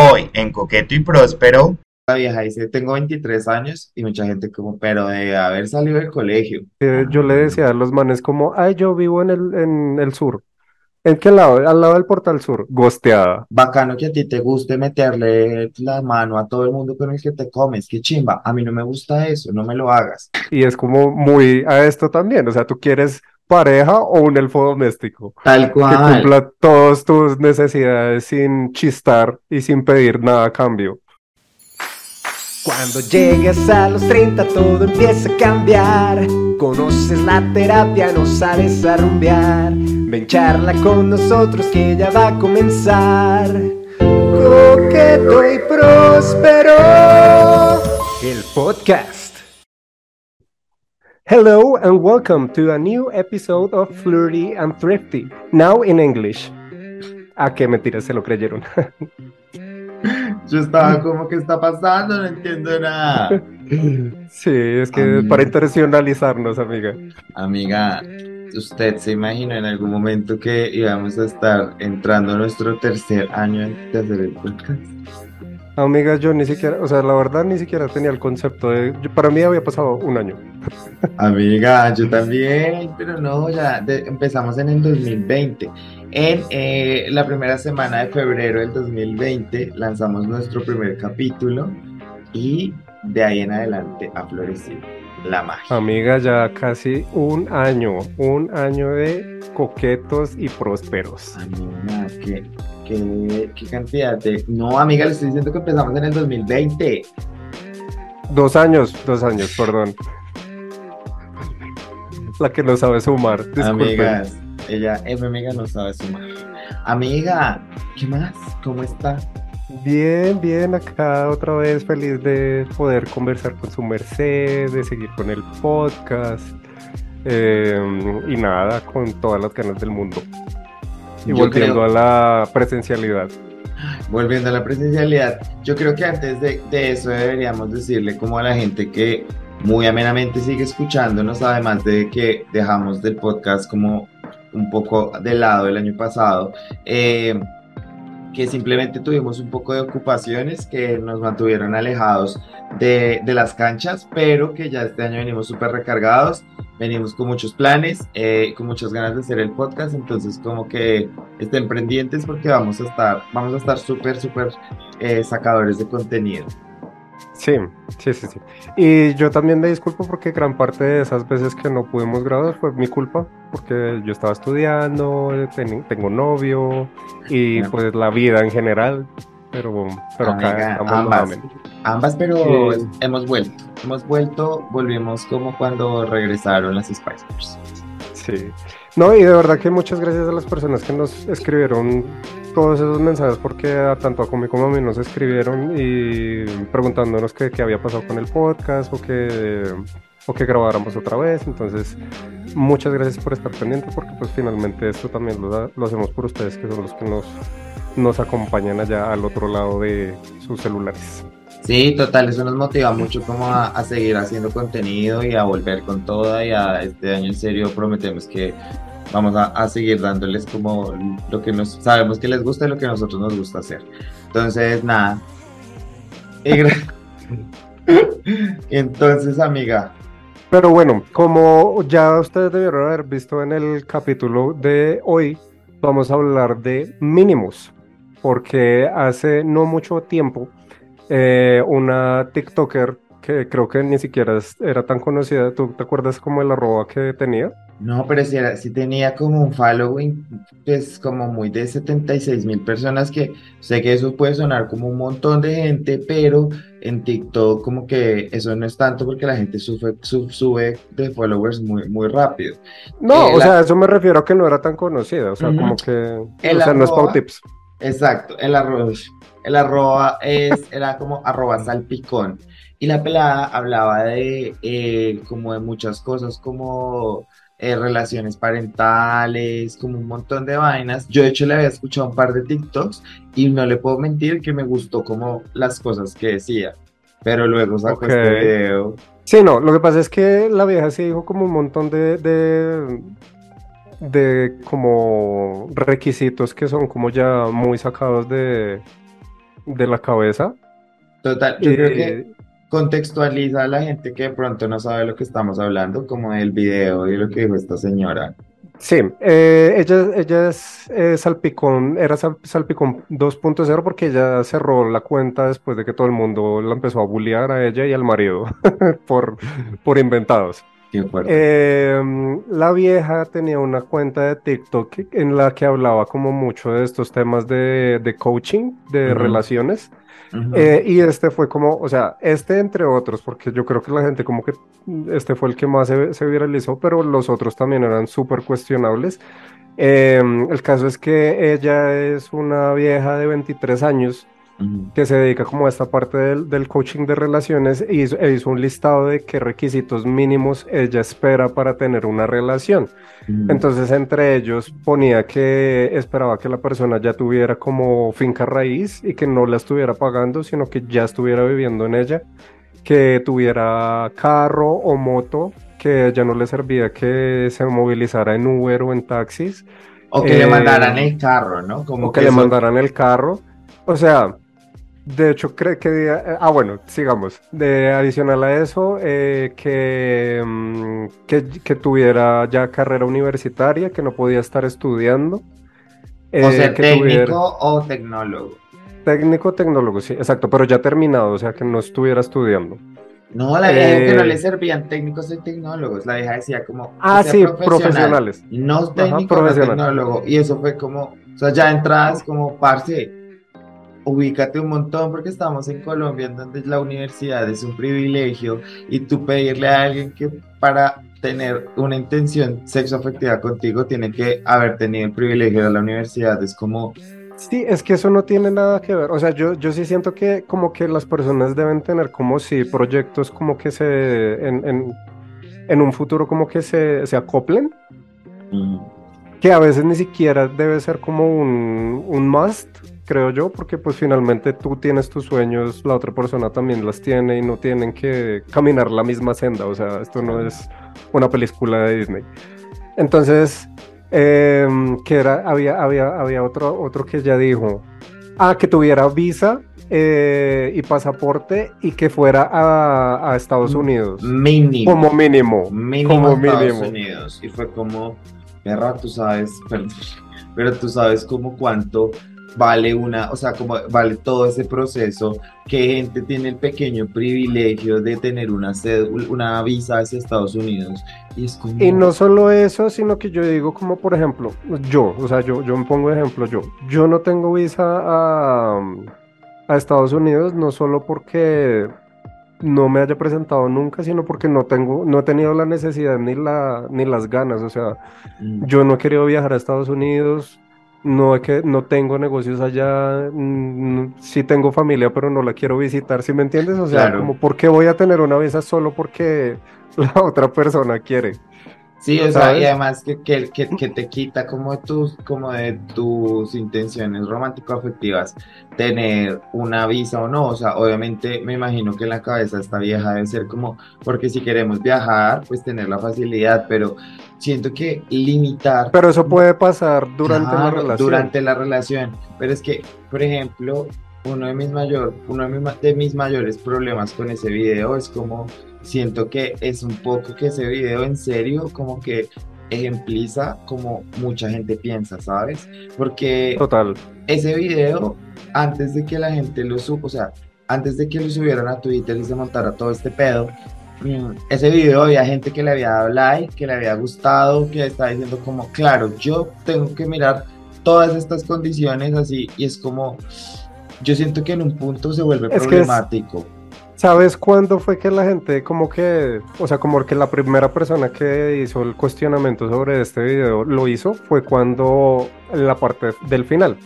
Hoy en Coqueto y Próspero. La vieja dice, tengo 23 años y mucha gente como, pero de haber salido del colegio. yo le decía a los manes como, ay, yo vivo en el, en el sur. ¿En qué lado? Al lado del portal sur, gosteada. Bacano que a ti te guste meterle la mano a todo el mundo con el que te comes, qué chimba. A mí no me gusta eso, no me lo hagas. Y es como muy a esto también, o sea, tú quieres pareja o un elfo doméstico. Tal cual. Que cumpla todas tus necesidades sin chistar y sin pedir nada a cambio. Cuando llegues a los 30 todo empieza a cambiar. Conoces la terapia, no sabes arrumbear. Ven charla con nosotros que ya va a comenzar. Coqueto y próspero. El podcast. Hello and welcome to a new episode of Flirty and Thrifty, now in English. ¿A qué mentiras se lo creyeron? Yo estaba como, ¿qué está pasando? No entiendo nada. Sí, es que para internacionalizarnos, amiga. Amiga, ¿usted se imagina en algún momento que íbamos a estar entrando a nuestro tercer año de hacer el podcast? Amiga, yo ni siquiera, o sea, la verdad ni siquiera tenía el concepto de, para mí había pasado un año. Amiga, yo también, pero no, ya empezamos en el 2020. En eh, la primera semana de febrero del 2020 lanzamos nuestro primer capítulo y de ahí en adelante ha florecido la magia. Amiga, ya casi un año, un año de coquetos y prósperos. Amiga, qué ¿Qué, cantidad de.? No, amiga, le estoy diciendo que empezamos en el 2020. Dos años, dos años, perdón. La que no sabe sumar. Amigas, ella, mi amiga, no sabe sumar. Amiga, ¿qué más? ¿Cómo está? Bien, bien, acá otra vez feliz de poder conversar con su merced, de seguir con el podcast eh, y nada, con todas las ganas del mundo. Y volviendo a la presencialidad. Volviendo a la presencialidad, yo creo que antes de, eso deberíamos decirle como a la gente que muy amenamente sigue escuchándonos, además de que dejamos del podcast como un poco de lado el año pasado, eh, que simplemente tuvimos un poco de ocupaciones que nos mantuvieron alejados de, de las canchas, pero que ya este año venimos súper recargados venimos con muchos planes, eh, con muchas ganas de hacer el podcast, entonces como que estén pendientes porque vamos a estar, vamos a estar súper, súper eh, sacadores de contenido. Sí, sí, sí, sí. Y yo también me disculpo porque gran parte de esas veces que no pudimos grabar fue mi culpa, porque yo estaba estudiando, tengo novio y pues la vida en general, pero, pero acá estamos ambas, ambas, pero hemos vuelto hemos vuelto, volvimos como cuando regresaron las Spice Girls. Sí. No, y de verdad que muchas gracias a las personas que nos escribieron todos esos mensajes, porque tanto a Comi como a mí nos escribieron y preguntándonos qué, había pasado con el podcast o que, o que grabáramos otra vez. Entonces, muchas gracias por estar pendiente, porque pues finalmente esto también lo, lo hacemos por ustedes, que son los que nos, nos acompañan allá al otro lado de sus celulares. Sí, total, eso nos motiva mucho como a, seguir haciendo contenido y a volver con toda y a este año en serio prometemos que vamos a, seguir dándoles como lo que nos sabemos que les gusta y lo que a nosotros nos gusta hacer. Entonces, nada. Entonces, amiga. Pero bueno, como ya ustedes debieron haber visto en el capítulo de hoy, vamos a hablar de mínimos, porque hace no mucho tiempo eh, una TikToker que creo que ni siquiera era tan conocida. ¿Tú te acuerdas como el arroba que tenía? No, pero sí, era, tenía como un following, pues como muy de 76 mil personas, que sé que eso puede sonar como un montón de gente, pero en TikTok como que eso no es tanto porque la gente sube, sube, de followers muy, muy rápido. No, eh, o sea, eso me refiero a que no era tan conocida, o sea, como que, o sea, no es Pau Tips. Exacto, el arroz el arroba es, era como arroba salpicón. Y la pelada hablaba de eh, como de muchas cosas, como eh, relaciones parentales, como un montón de vainas. Yo de hecho le había escuchado un par de TikToks y no le puedo mentir que me gustó como las cosas que decía. Pero luego sacó este video. Sí, no, lo que pasa es que la vieja sí dijo como un montón de, de, de como requisitos que son como ya muy sacados de, de la cabeza. Total, yo creo que contextualiza a la gente que de pronto no sabe lo que estamos hablando, como el video y lo que dijo esta señora. Sí, eh, ella, ella es eh, Salpicón, era Sal- Salpicón 2.0 porque ella cerró la cuenta después de que todo el mundo la empezó a bullear a ella y al marido por, por inventados. Eh, la vieja tenía una cuenta de TikTok en la que hablaba como mucho de estos temas de, de coaching, de relaciones. Ujú. Eh, y este fue como, o sea, este entre otros, porque yo creo que la gente como que este fue el que más se, se viralizó, pero los otros también eran súper cuestionables. Eh, el caso es que ella es una vieja de 23 años. Que se dedica como a esta parte del, del coaching de relaciones y hizo, e hizo un listado de qué requisitos mínimos ella espera para tener una relación. Entonces, entre ellos ponía que esperaba que la persona ya tuviera como finca raíz y que no la estuviera pagando, sino que ya estuviera viviendo en ella, que tuviera carro o moto, que ya no le servía que se movilizara en Uber o en taxis, O que le eh, mandaran el carro, ¿no? Como o que le eso- mandaran el carro. O sea, de hecho, creo que... eh, Ah, bueno, sigamos. De adicional a eso, eh, que, mm, que, que tuviera ya carrera universitaria, que no podía estar estudiando. O eh, ser que técnico tuviera o tecnólogo. técnico, tecnólogo, sí, exacto, pero ya terminado, o sea, que no estuviera estudiando. No, la vieja dijo que no Eh, le servían técnicos y tecnólogos. La vieja decía como. Ah, sea sí, profesional, profesionales. No técnico, no profesional. tecnólogo. Y eso fue como. O sea, ya entradas como, parce, ubícate un montón porque estamos en Colombia, en donde la universidad es un privilegio. Y tú pedirle a alguien que para tener una intención sexoafectiva contigo tiene que haber tenido el privilegio de la universidad. Es como. Sí, es que eso no tiene nada que ver. O sea, yo, yo sí siento que como que las personas deben tener como sí proyectos como que se en, en, en un futuro como que se, se acoplen, mm, que a veces ni siquiera debe ser como un, un must, creo yo, porque pues finalmente tú tienes tus sueños, la otra persona también las tiene y no tienen que caminar la misma senda. O sea, esto no es una película de Disney. Entonces, em, que era, había, había, había otro, otro que ya dijo, ah, que tuviera visa eh, y pasaporte y que fuera a, a Estados Unidos, Mínimo. como mínimo. mínimo como Estados mínimo. Unidos. Y fue como, perra, tú sabes, perdón, pero tú sabes como cuánto vale una, o sea, como vale todo ese proceso, que gente tiene el pequeño privilegio de tener una, visa hacia Estados Unidos. Y es como... Y no solo eso, sino que yo digo como por ejemplo, yo, o sea, yo, yo me pongo de ejemplo, yo, yo no tengo visa a, a Estados Unidos, no solo porque no me haya presentado nunca, sino porque no tengo, no he tenido la necesidad ni la, ni las ganas, o sea, Mm. yo no he querido viajar a Estados Unidos, no, he que, no tengo negocios allá, mm, sí tengo familia, pero no la quiero visitar, ¿sí me entiendes? O sea, Claro. como, ¿por qué voy a tener una visa solo porque la otra persona quiere? Sí, o sea, y además que, que, que, que te quita como de tus, como de tus intenciones romántico-afectivas tener una visa o no. O sea, obviamente me imagino que en la cabeza esta vieja debe ser como, porque si queremos viajar, pues tener la facilidad, pero siento que limitar Pero eso puede pasar durante la Claro, relación. Durante la relación. Pero es que, por ejemplo, uno de mis mayor, uno de mis, de mis mayores problemas con ese video es como siento que es un poco que ese video en serio como que ejempliza como mucha gente piensa, ¿sabes? Porque Total. ese video, antes de que la gente lo suba, o sea, antes de que lo subieran a Twitter y se montara todo este pedo, mm, ese video había gente que le había dado like, que le había gustado, que estaba diciendo como, claro, yo tengo que mirar todas estas condiciones así, y es como, yo siento que en un punto se vuelve es- problemático. ¿Sabes cuándo fue que la gente como que, o sea, como que la primera persona que hizo el cuestionamiento sobre este video lo hizo fue cuando la parte del final,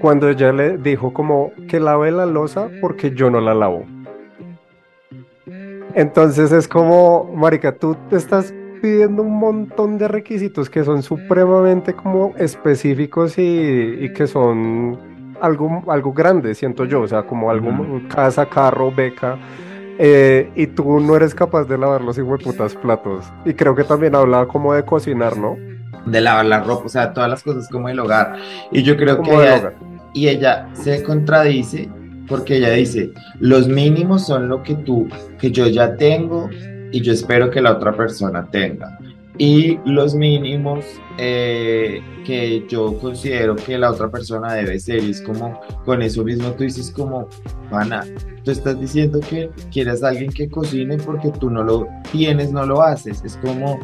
cuando ella le dijo como que lave la losa porque yo no la lavo. Entonces es como, marica, tú te estás pidiendo un montón de requisitos que son supremamente como específicos y que son algo, algo grande, siento yo, o sea, como algo, casa, carro, beca, eh, y tú no eres capaz de lavar los putas platos. Y creo que también hablaba como de cocinar, ¿no? De lavar la ropa, o sea, todas las cosas como el hogar. Y yo creo Como que ella- y ella se contradice porque ella dice, los mínimos son lo que tú, que yo ya tengo y yo espero que la otra persona tenga. Y los mínimos eh, que yo considero que la otra persona debe ser, y es como con eso mismo tú dices como, Ana, tú estás diciendo que quieres a alguien que cocine porque tú no lo tienes, no lo haces. Es como,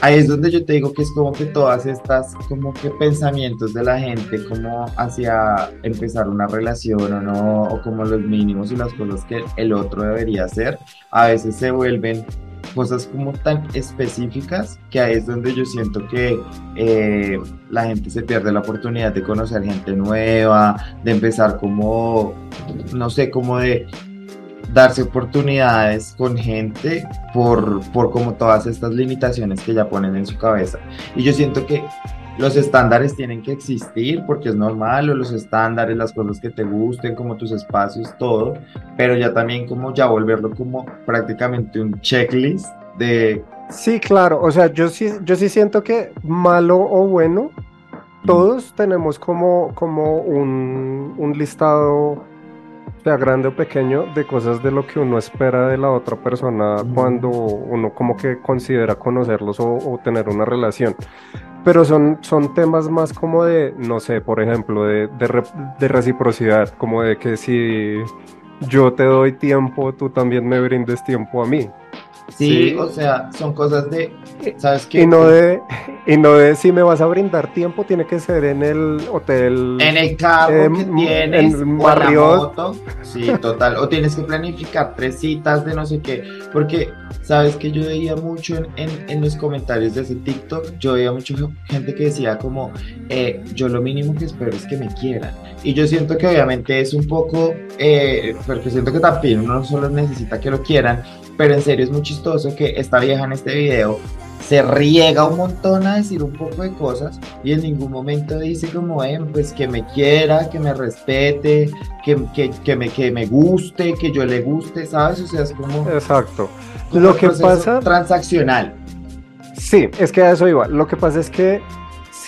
ahí es donde yo te digo que es como que todas estas como que pensamientos de la gente como hacia empezar una relación o no, o como los mínimos y las cosas que el otro debería hacer, a veces se vuelven cosas como tan específicas que ahí es donde yo siento que eh, la gente se pierde la oportunidad de conocer gente nueva, de empezar como, no sé, como de darse oportunidades con gente por, por como todas estas limitaciones que ya ponen en su cabeza. Y yo siento que los estándares tienen que existir porque es normal, o los estándares, las cosas que te gusten, como tus espacios, todo, pero ya también como ya volverlo como prácticamente un checklist de... Sí, claro, o sea, yo sí, yo sí siento que malo o bueno, todos tenemos como, como un, un listado sea grande o pequeño, de cosas de lo que uno espera de la otra persona cuando uno como que considera conocerlos o, o, tener una relación pero son, son temas más como de, no sé, por ejemplo, de, de, de, reciprocidad, como de que si yo te doy tiempo, tú también me brindes tiempo a mí. Sí, o sea, son cosas de, ¿sabes qué? Y no de, y no de si me vas a brindar tiempo, tiene que ser en el hotel. En el carro eh, que tienes, en o en la moto. Sí, total. o tienes que planificar tres citas de no sé qué, porque, ¿sabes que Yo veía mucho en, en, en los comentarios de ese TikTok, yo veía mucha gente que decía como, eh, yo lo mínimo que espero es que me quieran. Y yo siento que obviamente es un poco, eh, porque siento que también uno solo necesita que lo quieran, pero en serio es muy chistoso que esta vieja en este video se riega un montón a decir un poco de cosas y en ningún momento dice como, ven, pues que me quiera, que me respete, que, que, que, me, que me guste, que yo le guste, ¿sabes? O sea, es como... Exacto. Lo que pasa... Transaccional. Sí, es que a eso iba. Lo que pasa es que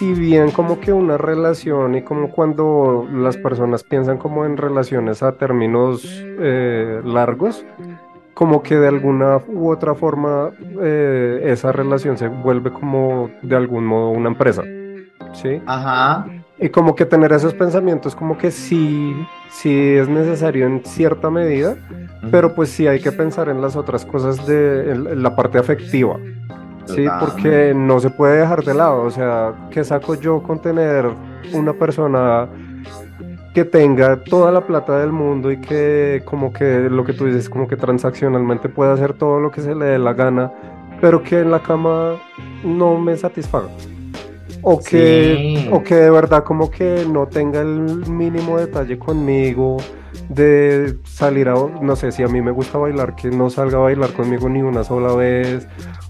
si bien como que una relación y como cuando las personas piensan como en relaciones a términos eh, largos, como que de alguna u otra forma eh, esa relación se vuelve como de algún modo una empresa. ¿Sí? Ajá. Y como que tener esos pensamientos como que sí, sí es necesario en cierta medida, pero pues sí hay que pensar en las otras cosas de en la parte afectiva. Sí, porque no se puede dejar de lado. O sea, ¿qué saco yo con tener una persona que tenga toda la plata del mundo y que como que lo que tú dices, como que transaccionalmente pueda hacer todo lo que se le dé la gana, pero que en la cama no me satisfaga. O que, o que de verdad como que no tenga el mínimo detalle conmigo, de salir a, no sé, si a mí me gusta bailar, que no salga a bailar conmigo ni una sola vez,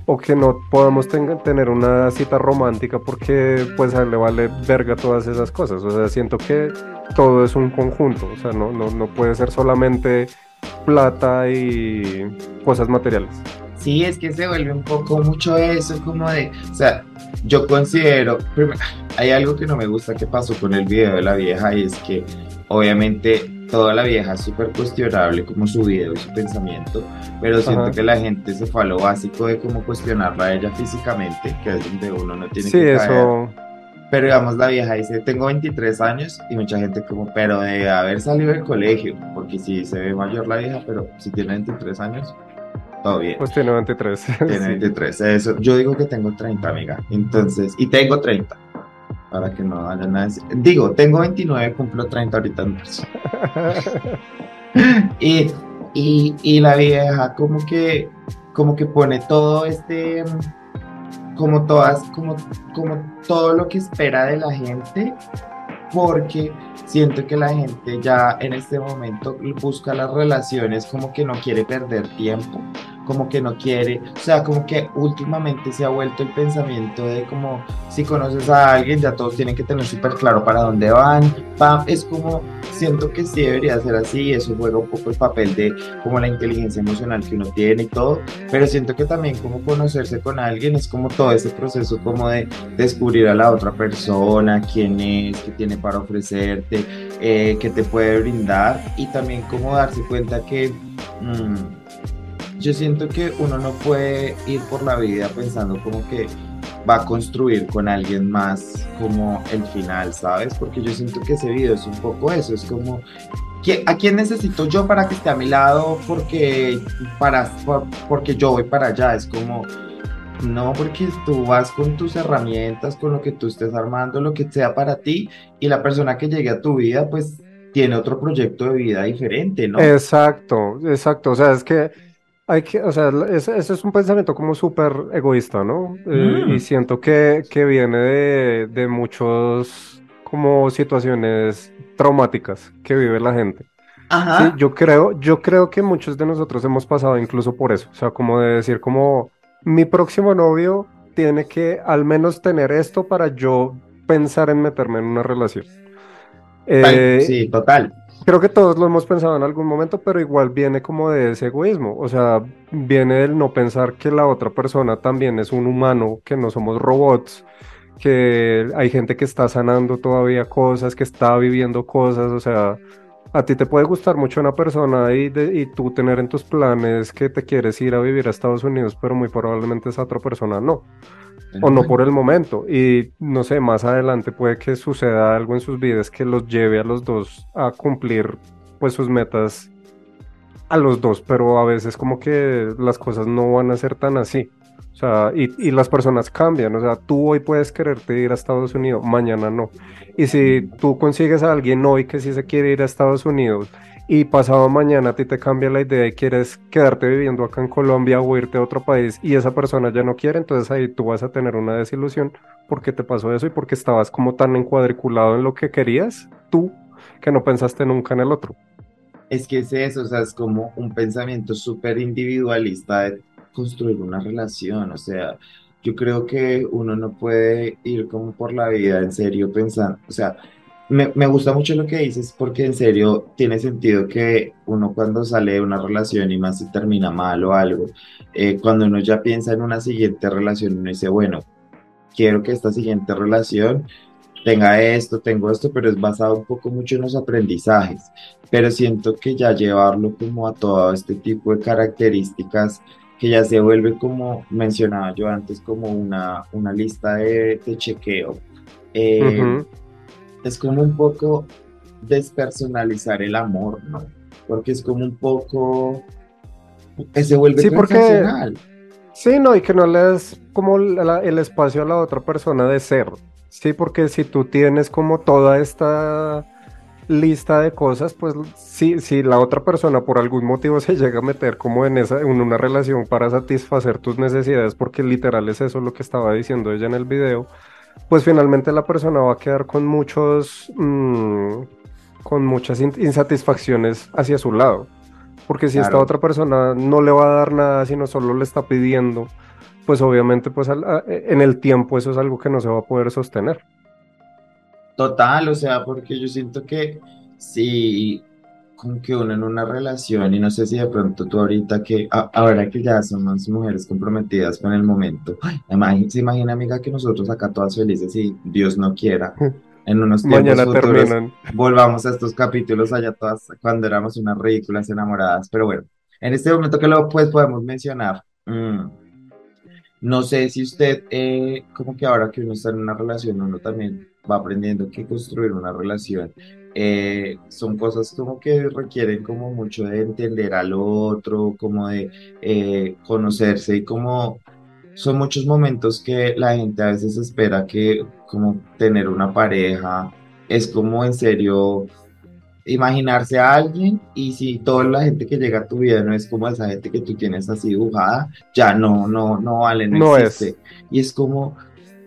o que no podamos tener una cita romántica porque pues a él le vale verga todas esas cosas. O sea, siento que todo es un conjunto, o sea, no, no, no puede ser solamente plata y cosas materiales. Sí, es que se vuelve un poco mucho eso, como de, o sea, yo considero, hay algo que no me gusta que pasó con el video de la vieja y es que obviamente toda la vieja es súper cuestionable como su video y su pensamiento, pero siento que la gente se fue a lo básico de cómo cuestionarla a ella físicamente, que es donde uno no tiene que caer. Eso... Pero digamos, la vieja dice, tengo 23 años y mucha gente como, pero de haber salido del colegio, porque si se ve mayor la vieja, pero si tiene 23 años, todo bien. Pues tiene 23. Tiene 23, eso. Yo digo que tengo 30, amiga. Entonces, y tengo 30 para que no haya nada. Digo, tengo 29, cumplo 30 ahorita en marzo. y, y, y, la vieja como que, como que pone todo este, como todas, como, como todo lo que espera de la gente, porque siento que la gente ya en este momento busca las relaciones como que no quiere perder tiempo como que no quiere, o sea, como que últimamente se ha vuelto el pensamiento de como si conoces a alguien ya todos tienen que tener súper claro para dónde van, es como siento que sí debería ser así, eso juega un poco el papel de como la inteligencia emocional que uno tiene y todo, pero siento que también como conocerse con alguien es como todo ese proceso como de descubrir a la otra persona, quién es, qué tiene para ofrecerte, eh, que te puede brindar. Y también como darse cuenta que mm, yo siento que uno no puede ir por la vida pensando como que va a construir con alguien más como el final, ¿sabes? Porque yo siento que ese video es un poco eso, es como ¿A quién necesito yo para que esté a mi lado? Porque, para, porque yo voy para allá. Es como, no, porque tú vas con tus herramientas, con lo que tú estés armando, lo que sea para ti, y la persona que llegue a tu vida, pues tiene otro proyecto de vida diferente, ¿no? Exacto, exacto. O sea, es que hay que, o sea, ese, es un pensamiento como súper egoísta, ¿no? Eh, y mm. siento que, que viene de, de muchos como situaciones traumáticas que vive la gente. Ajá. yo creo, yo creo que muchos de nosotros hemos pasado incluso por eso, o sea, como de decir como mi próximo novio tiene que al menos tener esto para yo pensar en meterme en una relación. Eh, sí, total. Creo que todos lo hemos pensado en algún momento, pero igual viene como de ese egoísmo, o sea, viene del no pensar que la otra persona también es un humano, que no somos robots, que hay gente que está sanando todavía cosas, que está viviendo cosas, o sea, a ti te puede gustar mucho una persona y, y tú tener en tus planes que te quieres ir a vivir a Estados Unidos, pero muy probablemente esa otra persona no. O no por el momento. Y no sé, más adelante puede que suceda algo en sus vidas que los lleve a los dos a cumplir pues sus metas a los dos, pero a veces como que las cosas no van a ser tan así. O sea, y, y, las personas cambian. O sea, tú hoy puedes quererte ir a Estados Unidos, mañana no. Y si tú consigues a alguien hoy que sí se quiere ir a Estados Unidos y pasado mañana a ti te cambia la idea y quieres quedarte viviendo acá en Colombia o irte a otro país y esa persona ya no quiere, entonces ahí tú vas a tener una desilusión porque te pasó eso y porque estabas como tan encuadriculado en lo que querías tú que no pensaste nunca en el otro. Es que es eso, o sea, es como un pensamiento súper individualista de construir una relación, o sea, yo creo que uno no puede ir como por la vida en serio pensando, o sea, me, me, gusta mucho lo que dices porque en serio tiene sentido que uno cuando sale de una relación y más si termina mal o algo, eh, cuando uno ya piensa en una siguiente relación, uno dice, bueno, quiero que esta siguiente relación tenga esto, tengo esto, pero es basado un poco mucho en los aprendizajes. Pero siento que ya llevarlo como a todo este tipo de características que ya se vuelve como mencionaba yo antes, como una, una lista de, chequeo. Eh, es como un poco despersonalizar el amor, ¿no? Porque es como un poco... Se vuelve sí, porque, Sí, no, y que no le das como el espacio a la otra persona de ser. Sí, porque si tú tienes como toda esta lista de cosas, pues si, si la otra persona por algún motivo se llega a meter como en, esa, en una relación para satisfacer tus necesidades, porque literal es eso lo que estaba diciendo ella en el video, pues finalmente la persona va a quedar con muchos, mm, con muchas insatisfacciones hacia su lado. Porque si esta otra persona no le va a dar nada, sino solo le está pidiendo, pues obviamente pues en el tiempo eso es algo que no se va a poder sostener. Total, o sea, porque yo siento que si con que uno en una relación, y no sé si de pronto tú ahorita que, ahora que ya somos mujeres comprometidas con el momento, se imagina amiga que nosotros acá todas felices y Dios no quiera, en unos tiempos futuros volvamos a estos capítulos allá todas cuando éramos unas ridículas enamoradas, pero bueno, en este momento que lo pues podemos mencionar, mm, no sé si usted, eh, como que ahora que uno está en una relación, uno también va aprendiendo que construir una relación eh, son cosas como que requieren como mucho de entender al otro, como de eh, conocerse y como son muchos momentos que la gente a veces espera que como tener una pareja es como en serio imaginarse a alguien y si toda la gente que llega a tu vida no es como esa gente que tú tienes así dibujada, ya no, no, no vale, no, existe. Y es como,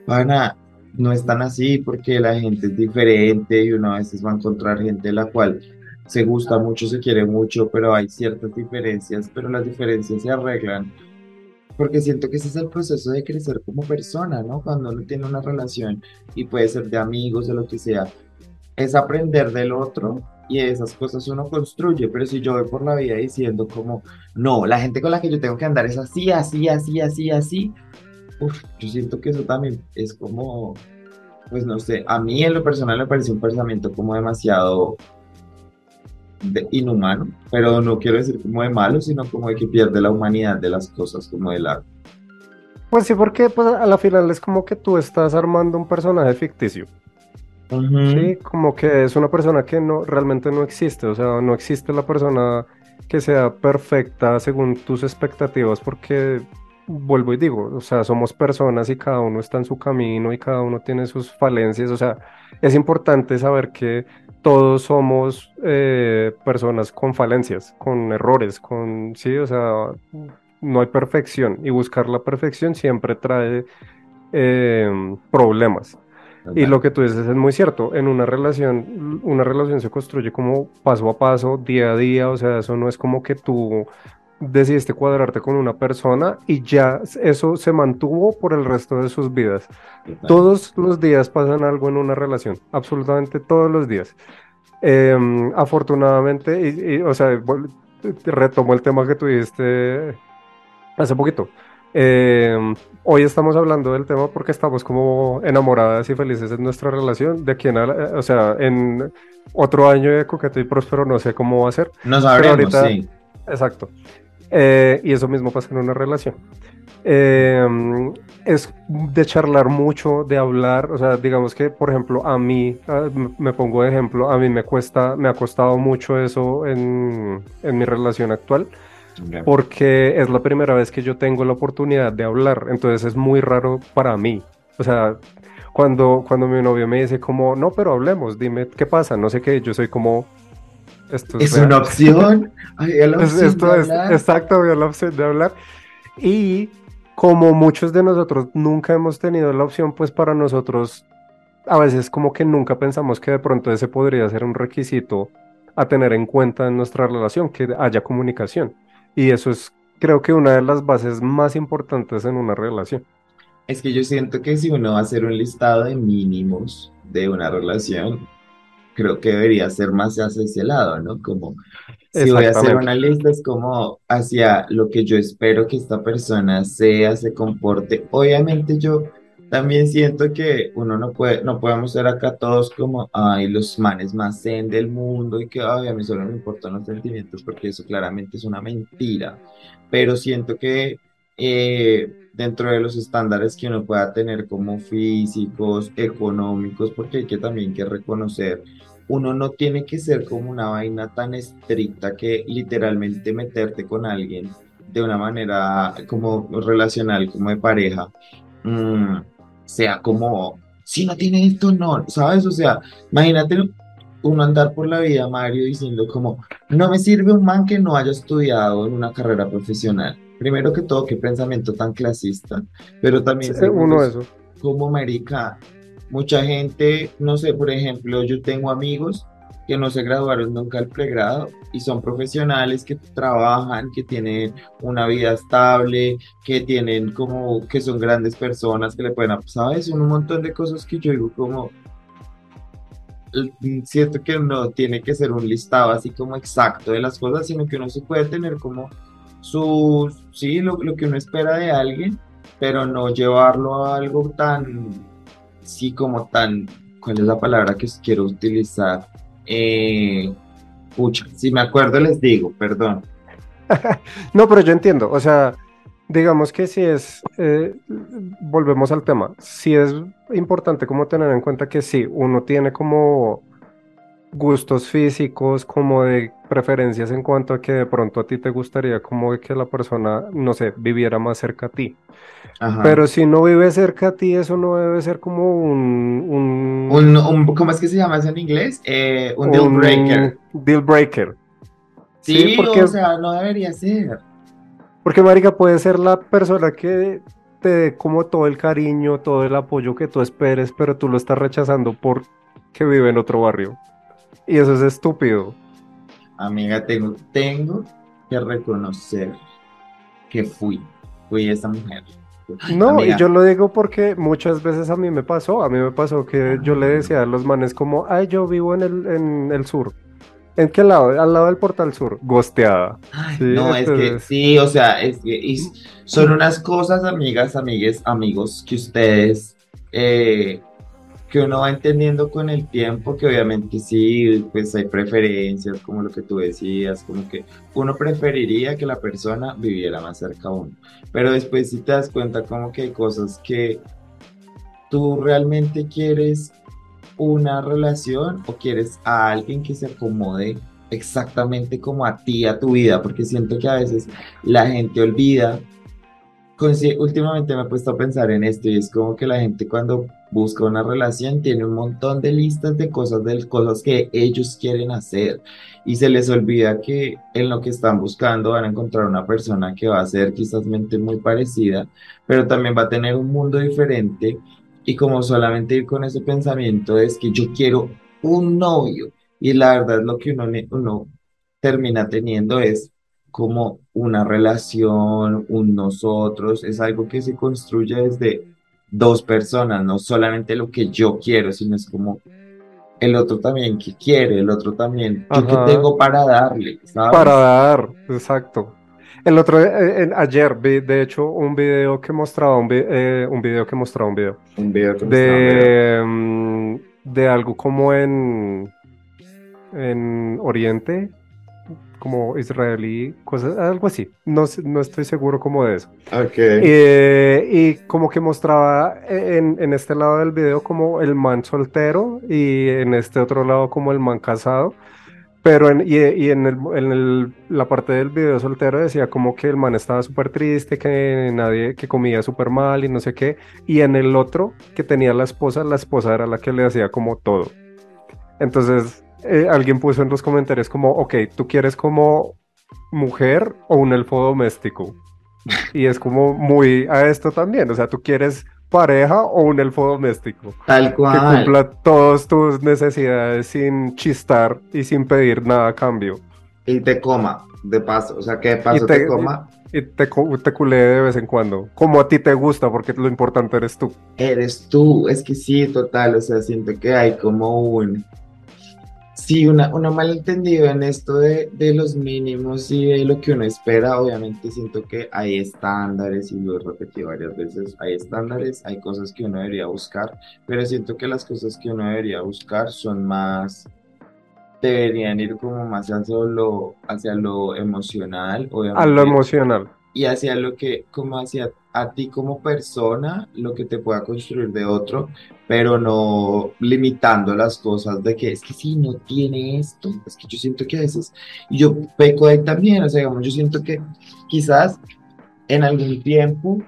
van a, no es tan así porque la gente es diferente y uno a veces va a encontrar gente la cual se gusta mucho, se quiere mucho, pero hay ciertas diferencias, pero las diferencias se arreglan. Porque siento que ese es el proceso de crecer como persona, ¿no? Cuando uno tiene una relación y puede ser de amigos, de lo que sea, es aprender del otro y esas cosas uno construye, pero si yo voy por la vida diciendo como, no, la gente con la que yo tengo que andar es así, así, así, así, así, yo siento que eso también es como pues no sé, a mí en lo personal me parece un pensamiento como demasiado de- inhumano, pero no quiero decir como de malo, sino como de que pierde la humanidad de las cosas, como del arte. Pues sí, porque pues, a la final es como que tú estás armando un personaje ficticio. Sí, como que es una persona que no realmente no existe, o sea, no existe la persona que sea perfecta según tus expectativas, porque vuelvo y digo, o sea, somos personas y cada uno está en su camino y cada uno tiene sus falencias, o sea, es importante saber que todos somos eh, personas con falencias, con errores, con, sí, o sea, no hay perfección y buscar la perfección siempre trae eh, problemas. Y lo que tú dices es muy cierto, en una relación, una relación se construye como paso a paso, día a día, o sea, eso no es como que tú decidiste cuadrarte con una persona y ya eso se mantuvo por el resto de sus vidas. Total. Todos los días pasan algo en una relación, absolutamente todos los días. Em, afortunadamente, y, y, o sea, retomo el tema que tú dijiste hace poquito. Em, hoy estamos hablando del tema porque estamos como enamoradas y felices en nuestra relación. De aquí en, ala- o sea, en otro año de coqueto y próspero no sé cómo va a ser. No sabremos, ahorita- sí. Exacto. Eh, y eso mismo pasa en una relación. Eh, es de charlar mucho, de hablar, o sea, digamos que, por ejemplo, a mí, me pongo de ejemplo, a mí me cuesta, me ha costado mucho eso en, en mi relación actual, porque es la primera vez que yo tengo la oportunidad de hablar, entonces es muy raro para mí. O sea, cuando, cuando mi novio me dice como, no, pero hablemos, dime qué pasa, no sé qué, yo soy como, esto Es real". una opción. Ay, la Es- opción esto de es hablar. exacto, había la opción de hablar. Y como muchos de nosotros nunca hemos tenido la opción, pues para nosotros a veces como que nunca pensamos que de pronto ese podría ser un requisito a tener en cuenta en nuestra relación, que haya comunicación. Y eso es, creo que una de las bases más importantes en una relación. Es que yo siento que si uno va a hacer un listado de mínimos de una relación, creo que debería ser más hacia ese lado, ¿no? Como si voy a hacer una lista, es como hacia lo que yo espero que esta persona sea, se comporte. Obviamente yo también siento que uno no puede, no podemos ser acá todos como, ay, los manes más zen del mundo y que, ay, a mí solo me importan los sentimientos, porque eso claramente es una mentira. Pero siento que eh, dentro de los estándares que uno pueda tener como físicos, económicos, porque hay que también que reconocer uno no tiene que ser como una vaina tan estricta que literalmente meterte con alguien de una manera como relacional, como de pareja, mm, sea como, si no tiene esto, no, ¿sabes? O sea, imagínate uno andar por la vida, Mario, diciendo como, no me sirve un man que no haya estudiado en una carrera profesional. Primero que todo, qué pensamiento tan clasista, pero también Uno de esos. como marica, mucha gente, no sé, por ejemplo, yo tengo amigos que no se graduaron nunca al pregrado y son profesionales que trabajan, que tienen una vida estable, que tienen como, que son grandes personas, que le pueden, ¿sabes? Un montón de cosas que yo digo como, siento que no tiene que ser un listado así como exacto de las cosas, sino que uno se puede tener como sus, sí, lo, lo que uno espera de alguien, pero no llevarlo a algo tan, sí, como tan, ¿cuál es la palabra que quiero utilizar? Eh, pucha, si me acuerdo les digo, perdón. No, pero yo entiendo, o sea, digamos que si es, eh, volvemos al tema, si es importante como tener en cuenta que sí, uno tiene como gustos físicos, como de preferencias en cuanto a que de pronto a ti te gustaría como de que la persona, no sé, viviera más cerca a ti. Ajá. Pero si no vive cerca a ti, eso no debe ser como un, un, Un, un- ¿cómo es que se llama eso en inglés? Eh, un deal breaker. deal breaker. Sí, porque o sea, no debería ser. Porque, marica, puede ser la persona que te dé como todo el cariño, todo el apoyo que tú esperes, pero tú lo estás rechazando porque vive en otro barrio. Y eso es estúpido. Amiga, tengo, tengo que reconocer que fui, fui esa mujer. No, Amiga, y yo lo digo porque muchas veces a mí me pasó, a mí me pasó que yo le decía a los manes como, ay, yo vivo en el, en el sur. ¿En qué lado? Al lado del portal sur, gosteada. ay, Sí, no, es que sí, o sea, es que y son unas cosas, amigas, amigues, amigos, que ustedes eh, que uno va entendiendo con el tiempo que obviamente sí, pues hay preferencias, como lo que tú decías, como que uno preferiría que la persona viviera más cerca a uno, pero después si te das cuenta como que hay cosas que tú realmente quieres una relación o quieres a alguien que se acomode exactamente como a ti, a tu vida, porque siento que a veces la gente olvida. Últimamente me he puesto a pensar en esto y es como que la gente cuando busca una relación tiene un montón de listas de cosas, de cosas que ellos quieren hacer. Y se les olvida que en lo que están buscando van a encontrar una persona que va a ser quizás mente muy parecida, pero también va a tener un mundo diferente. Y como solamente ir con ese pensamiento es que yo quiero un novio. Y la verdad lo que uno, uno termina teniendo es como una relación, un nosotros, es algo que se construye desde dos personas, no solamente lo que yo quiero, sino es como el otro también que quiere, el otro también, yo que tengo para darle, Para dar, exacto. El otro, eh, ayer vi, de hecho, un video que mostraba un, eh, un video que mostraba un video. Un video de, mm, de algo como en, en Oriente, como israelí, cosas, algo así. No, no estoy seguro como de eso. Eh, y como que mostraba en, en, este lado del video como el man soltero y en este otro lado como el man casado. Pero en, y, y en, el, en el, la parte del video soltero decía como que el man estaba súper triste, que nadie, que comía súper mal y no sé qué. Y en el otro que tenía la esposa, la esposa era la que le hacía como todo. Entonces eh, alguien puso en los comentarios como, ok, tú quieres como mujer o un elfo doméstico. Y es como muy a esto también, o sea, tú quieres pareja o un elfo doméstico. Tal cual. Que cumpla todas tus necesidades sin chistar y sin pedir nada a cambio. Y te coma, de paso, o sea, que de paso te, coma. Y, te, te culé de vez en cuando, como a ti te gusta, porque lo importante eres tú. Eres tú, es que sí, total, o sea, siento que hay como un Sí, una, una malentendido en esto de, de, los mínimos y de lo que uno espera. Obviamente siento que hay estándares, y lo he repetido varias veces, hay estándares, hay cosas que uno debería buscar, pero siento que las cosas que uno debería buscar son más, deberían ir como más hacia lo, hacia lo emocional. A lo emocional. Y hacia lo que, como hacia a ti como persona, lo que te pueda construir de otro, pero no limitando las cosas de que es que si no tiene esto, es que yo siento que a veces, y yo peco ahí también, o sea, digamos, yo siento que quizás en algún tiempo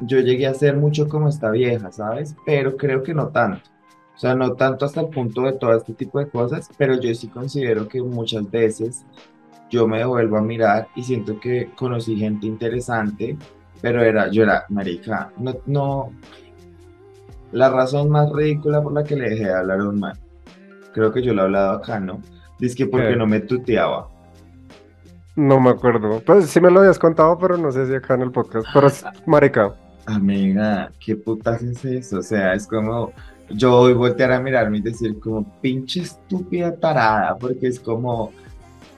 yo llegué a ser mucho como esta vieja, ¿sabes? Pero creo que no tanto. O sea, no tanto hasta el punto de todo este tipo de cosas, pero yo sí considero que muchas veces yo me vuelvo a mirar y siento que conocí gente interesante, pero era, yo era, marica, no, no, la razón más ridícula por la que le dejé de hablar a un man, creo que yo lo he hablado acá, ¿no? Dice que porque no me tuteaba. No me acuerdo. Pues sí me lo habías contado, pero no sé si acá en el podcast. Pero es marica. Amiga, ¿qué putas es eso? O sea, es como yo voy a voltear a mirarme y decir como pinche estúpida tarada, porque es como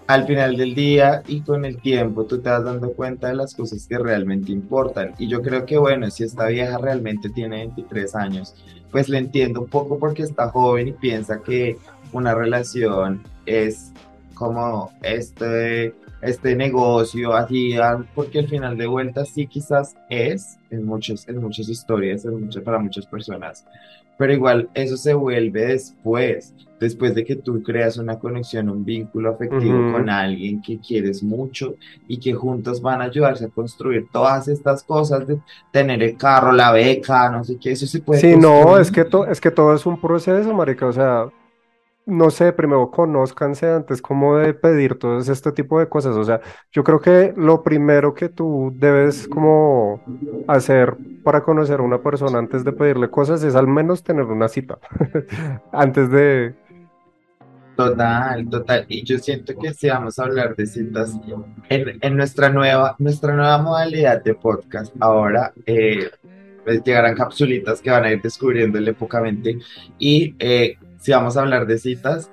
al final del día y con el tiempo tú te vas dando cuenta de las cosas que realmente importan. Y yo creo que, bueno, si esta vieja realmente tiene 23 años, pues le entiendo un poco porque está joven y piensa que una relación es como este, este negocio, así, porque al final de vueltas sí quizás es en, muchos, en muchas historias, en para muchas personas, pero igual eso se vuelve después, después de que tú creas una conexión, un vínculo afectivo con alguien que quieres mucho y que juntos van a ayudarse a construir todas estas cosas de tener el carro, la beca, no sé qué, eso se puede. Sí, no, es que, es que todo es un proceso, marica, o sea, no sé, primero conózcanse antes como de pedir todo este tipo de cosas. O sea, yo creo que lo primero que tú debes como hacer para conocer a una persona antes de pedirle cosas es al menos tener una cita. antes de... Total, total. Y yo siento que si vamos a hablar de citas en, en nuestra, nueva, nuestra nueva modalidad de podcast, ahora eh, pues llegarán capsulitas que van a ir descubriéndole épocamente y eh, si vamos a hablar de citas,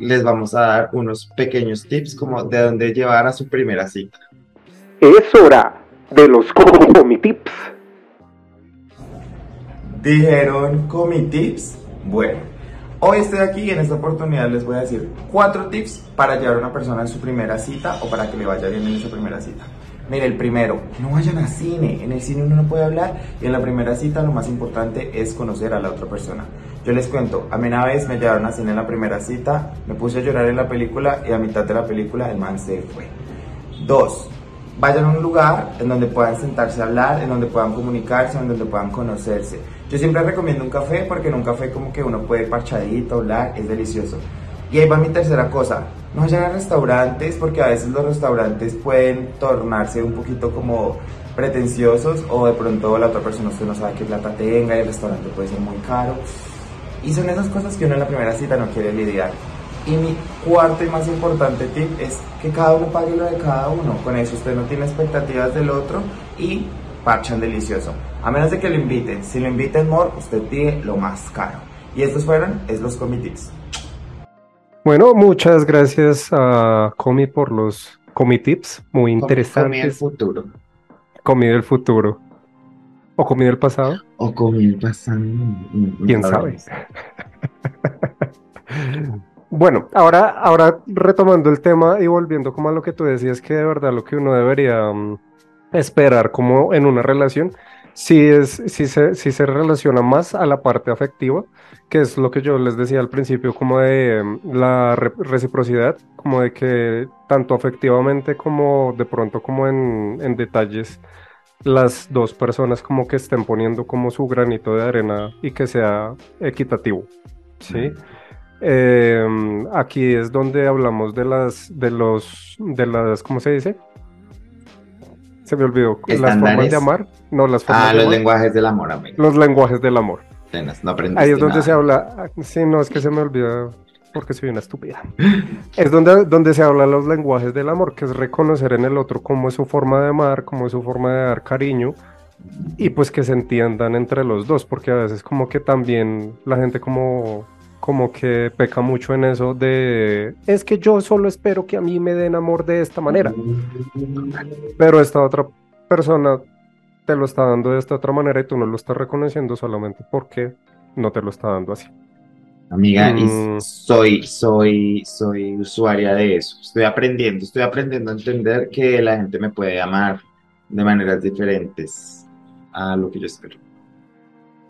les vamos a dar unos pequeños tips como de dónde llevar a su primera cita. Es hora de los comi tips. Dijeron comi tips Bueno, hoy estoy aquí y en esta oportunidad les voy a decir cuatro tips para llevar a una persona en su primera cita o para que le vaya bien en esa primera cita. Mire, el primero, no vayan a cine. En el cine uno no puede hablar y en la primera cita lo más importante es conocer a la otra persona. Yo les cuento, a mí una vez me llevaron a cine en la primera cita, me puse a llorar en la película y a mitad de la película el man se fue. Dos, vayan a un lugar en donde puedan sentarse a hablar, en donde puedan comunicarse, en donde puedan conocerse. Yo siempre recomiendo un café porque en un café como que uno puede parchadito, hablar, es delicioso. Y ahí va mi tercera cosa, no vayan a restaurantes porque a veces los restaurantes pueden tornarse un poquito como pretenciosos o de pronto la otra persona usted no sabe qué plata tenga y el restaurante puede ser muy caro. Y son esas cosas que uno en la primera cita no quiere lidiar. Y mi cuarto y más importante tip es que cada uno pague lo de cada uno. Con eso usted no tiene expectativas del otro y parchan delicioso. A menos de que lo inviten. Si lo inviten more, usted pide lo más caro. Y estos fueron es los Comi Tips. Bueno, muchas gracias a Comi por los Comi Tips. Muy Comi del interesantes. futuro. Comi del futuro. ¿O Comi del pasado? O comi el pasado. no ¿Quién sabe? Bueno, ahora, ahora retomando el tema y volviendo como a lo que tú decías, que de verdad lo que uno debería mm, esperar como en una relación, si es, si se, si se relaciona más a la parte afectiva, que es lo que yo les decía al principio, como de mm, la re- reciprocidad, como de que tanto afectivamente como de pronto como en, en detalles, las dos personas como que estén poniendo como su granito de arena y que sea equitativo, ¿sí? Eh, aquí es donde hablamos de las, de los, de las, ¿cómo se dice? Se me olvidó. Las formas de amar. No, las formas Ah, de los lenguajes del amor, amigo. Los lenguajes del amor. No Ahí es donde nada. se habla. ah, Sí, no, es que se me olvida porque soy una estúpida. Es donde, donde se habla los lenguajes del amor, que es reconocer en el otro cómo es su forma de amar, cómo es su forma de dar cariño y pues que se entiendan entre los dos, porque a veces como que también la gente como, como que peca mucho en eso de es que yo solo espero que a mí me den amor de esta manera, pero esta otra persona te lo está dando de esta otra manera y tú no lo estás reconociendo solamente porque no te lo está dando así. Amiga, y Mm. soy, soy, soy usuaria de eso. Estoy aprendiendo, estoy aprendiendo a entender que la gente me puede amar de maneras diferentes a lo que yo espero.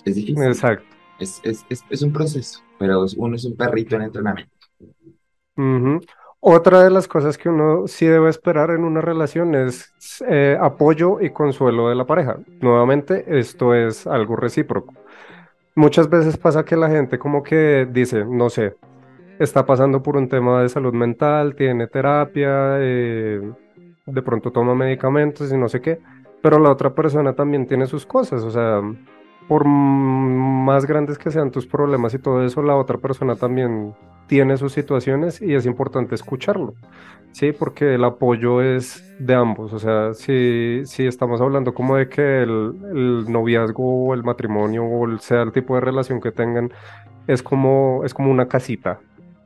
Es difícil, Exacto. es, es, es, es un proceso, pero uno es un perrito en entrenamiento. Otra de las cosas que uno sí debe esperar en una relación es eh, apoyo y consuelo de la pareja. Nuevamente, esto es algo recíproco. Muchas veces pasa que la gente como que dice, no sé, está pasando por un tema de salud mental, tiene terapia, eh, de pronto toma medicamentos y no sé qué, pero la otra persona también tiene sus cosas, o sea, por más grandes que sean tus problemas y todo eso, la otra persona también tiene sus situaciones y es importante escucharlo, ¿sí? Porque el apoyo es de ambos, o sea, si, si estamos hablando como de que el, el noviazgo o el matrimonio o sea el tipo de relación que tengan, es como, es como una casita,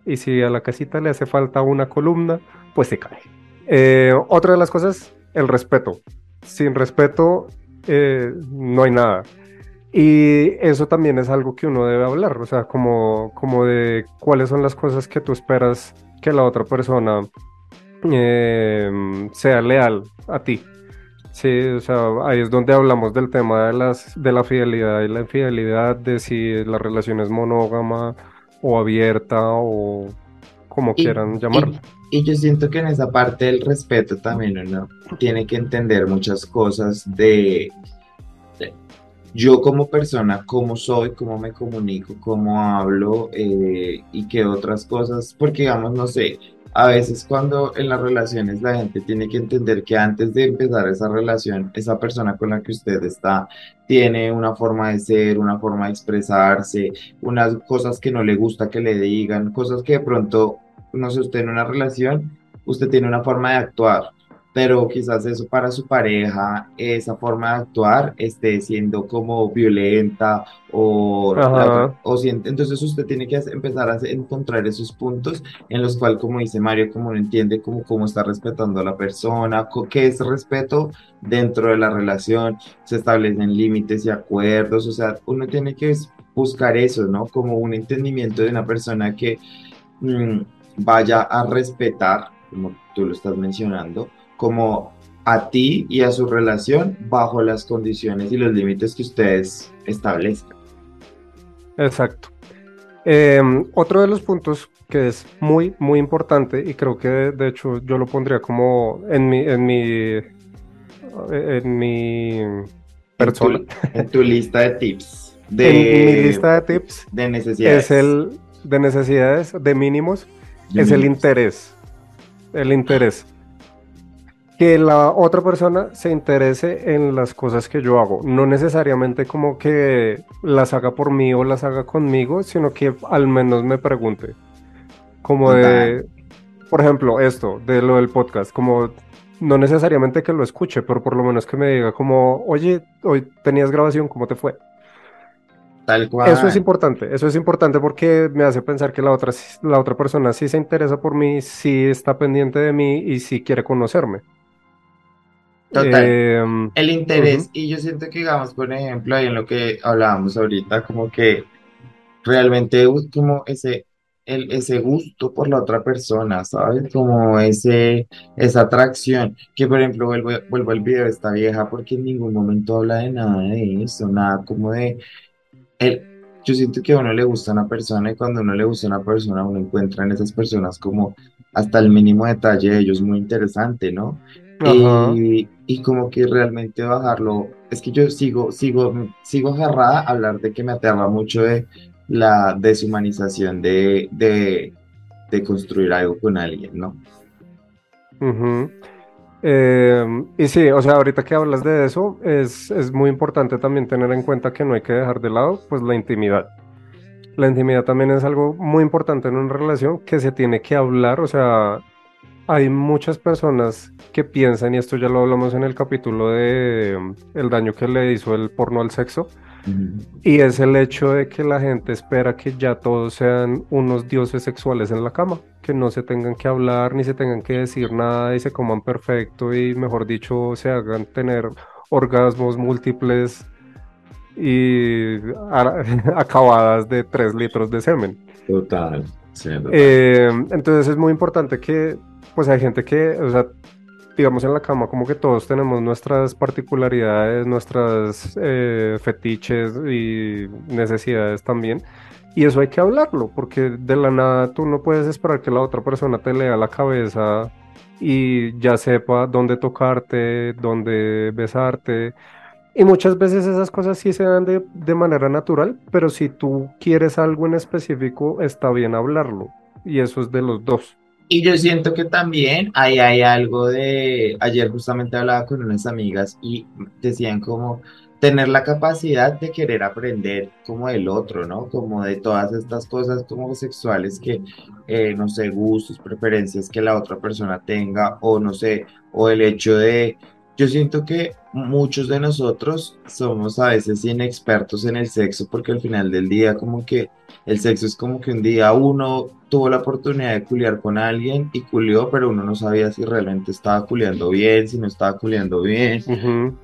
y si a la casita le hace falta una columna, pues se cae. Eh, otra de las cosas, el respeto. Sin respeto, eh, no hay nada. Y eso también es algo que uno debe hablar, o sea, como, como de cuáles son las cosas que tú esperas que la otra persona eh, sea leal a ti. Sí, o sea, ahí es donde hablamos del tema de las, de la fidelidad y la infidelidad, de si la relación es monógama o abierta o como Y- quieran llamarla. Y, y yo siento que en esa parte del respeto también uno tiene que entender muchas cosas de, de yo como persona, cómo soy, cómo me comunico, cómo hablo eh, y qué otras cosas, porque digamos, no sé, a veces cuando en las relaciones la gente tiene que entender que antes de empezar esa relación, esa persona con la que usted está tiene una forma de ser, una forma de expresarse, unas cosas que no le gusta que le digan, cosas que de pronto no sé, usted en una relación, usted tiene una forma de actuar, pero quizás eso para su pareja, esa forma de actuar esté siendo como violenta o, o siente, entonces usted tiene que empezar a encontrar esos puntos en los cuales, como dice Mario, como no entiende cómo, cómo está respetando a la persona, qué es respeto dentro de la relación, se establecen límites y acuerdos, o sea, uno tiene que buscar eso, ¿no? Como un entendimiento de una persona que mm, vaya a respetar, como tú lo estás mencionando, como a ti y a su relación bajo las condiciones y los límites que ustedes establezcan. Exacto. Em, otro de los puntos que es muy, muy importante y creo que de, hecho yo lo pondría como en mi, en mi, en mi persona. En tu, lista de tips. De, en mi lista de tips. De necesidades. Es el de necesidades, de mínimos, es el interés. El interés que la otra persona se interese en las cosas que yo hago. No necesariamente como que las haga por mí o las haga conmigo, sino que al menos me pregunte. Como de, por ejemplo, esto, de lo del podcast, como no necesariamente que lo escuche, pero por lo menos que me diga como, oye, hoy tenías grabación, ¿cómo te fue? Tal cual. Eso es importante, eso es importante porque me hace pensar que la otra, la otra persona sí se interesa por mí, sí está pendiente de mí y sí quiere conocerme. Total. Em, el interés, y yo siento que, digamos, por ejemplo, ahí en lo que hablábamos ahorita, como que realmente como ese, el, ese gusto por la otra persona, ¿sabes? Como ese, esa atracción, que por ejemplo, vuelvo, vuelvo al video de esta vieja, porque en ningún momento habla de nada de eso, nada como de... El, yo siento que a uno le gusta una persona y cuando a uno le gusta una persona, uno encuentra en esas personas como hasta el mínimo detalle de ellos muy interesante, ¿no? Y, y, como que realmente bajarlo, es que yo sigo, sigo, sigo agarrada a hablar de que me aterra mucho de la deshumanización de, de, de construir algo con alguien, ¿no? Em, y sí, o sea, ahorita que hablas de eso, es, es muy importante también tener en cuenta que no hay que dejar de lado pues la intimidad. La intimidad también es algo muy importante en una relación que se tiene que hablar, o sea, hay muchas personas que piensan, y esto ya lo hablamos en el capítulo de um, el daño que le hizo el porno al sexo, y es el hecho de que la gente espera que ya todos sean unos dioses sexuales en la cama, que no se tengan que hablar ni se tengan que decir nada y se coman perfecto y mejor dicho se hagan tener orgasmos múltiples y acabadas de 3 litros de semen. Total. Eh, entonces es muy importante que pues hay gente que, o sea, digamos en la cama como que todos tenemos nuestras particularidades, nuestras eh, fetiches y necesidades también. Y eso hay que hablarlo, porque de la nada tú no puedes esperar que la otra persona te lea la cabeza y ya sepa dónde tocarte, dónde besarte. Y muchas veces esas cosas sí se dan de, de manera natural, pero si tú quieres algo en específico, está bien hablarlo. Y eso es de los dos. Y yo siento que también ahí hay algo de, ayer justamente hablaba con unas amigas y decían como tener la capacidad de querer aprender como del otro, ¿no? Como de todas estas cosas como sexuales que, eh, no sé, gustos, preferencias que la otra persona tenga o no sé, o el hecho de, yo siento que muchos de nosotros somos a veces inexpertos en el sexo porque al final del día como que el sexo es como que un día uno tuvo la oportunidad de culiar con alguien y culió, pero uno no sabía si realmente estaba culiando bien, si no estaba culiando bien.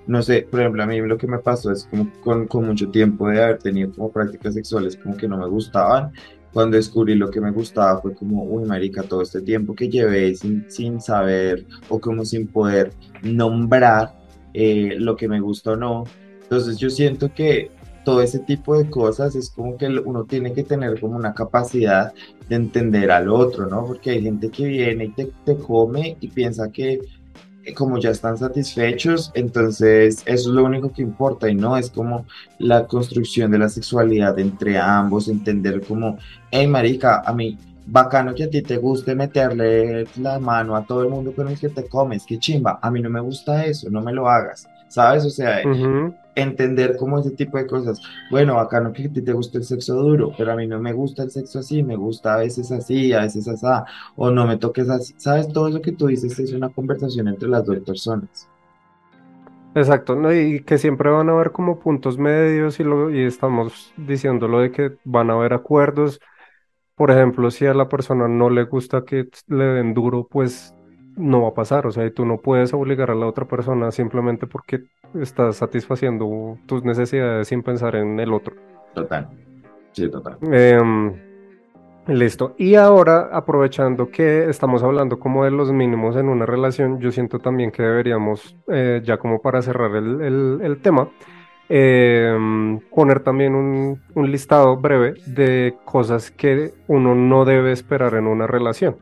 No sé, por ejemplo, a mí lo que me pasó es como con, con mucho tiempo de haber tenido como prácticas sexuales como que no me gustaban cuando descubrí lo que me gustaba fue como, uy, marica, todo este tiempo que llevé sin, sin saber o como sin poder nombrar eh, lo que me gusta o no. Entonces yo siento que todo ese tipo de cosas es como que uno tiene que tener como una capacidad de entender al otro, ¿no? Porque hay gente que viene y te, te come y piensa que como ya están satisfechos, entonces eso es lo único que importa y no es como la construcción de la sexualidad entre ambos, entender como, hey marica, a mí bacano que a ti te guste meterle la mano a todo el mundo con el que te comes, qué chimba, a mí no me gusta eso, no me lo hagas, ¿sabes? O sea, entender como ese tipo de cosas. Bueno, bacano que a ti te guste el sexo duro, pero a mí no me gusta el sexo así, me gusta a veces así, a veces así, o no me toques así, ¿sabes? Todo eso que tú dices es una conversación entre las dos personas. Exacto, ¿no? y que siempre van a haber como puntos medios y, lo, y estamos diciéndolo de que van a haber acuerdos por ejemplo, si a la persona no le gusta que le den duro, pues no va a pasar. O sea, tú no puedes obligar a la otra persona simplemente porque estás satisfaciendo tus necesidades sin pensar en el otro. Total. Sí, total. Em, listo. Y ahora, aprovechando que estamos hablando como de los mínimos en una relación, yo siento también que deberíamos, eh, ya como para cerrar el, el- el tema, em, poner también un, un listado breve de cosas que uno no debe esperar en una relación.